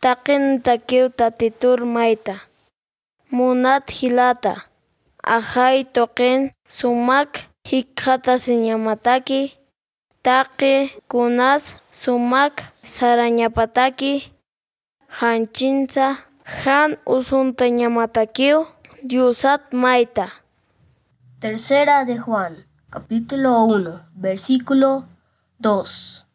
Taqin takiw tatitur maita. Munat hilata. Ajay toqin sumak hikhata sinyamataki. Taqi kunas sumak sarañapataki. Hanchinsa han usunta ñamatakiw Diosat maita. Tercera de Juan, capítulo 1, versículo 2.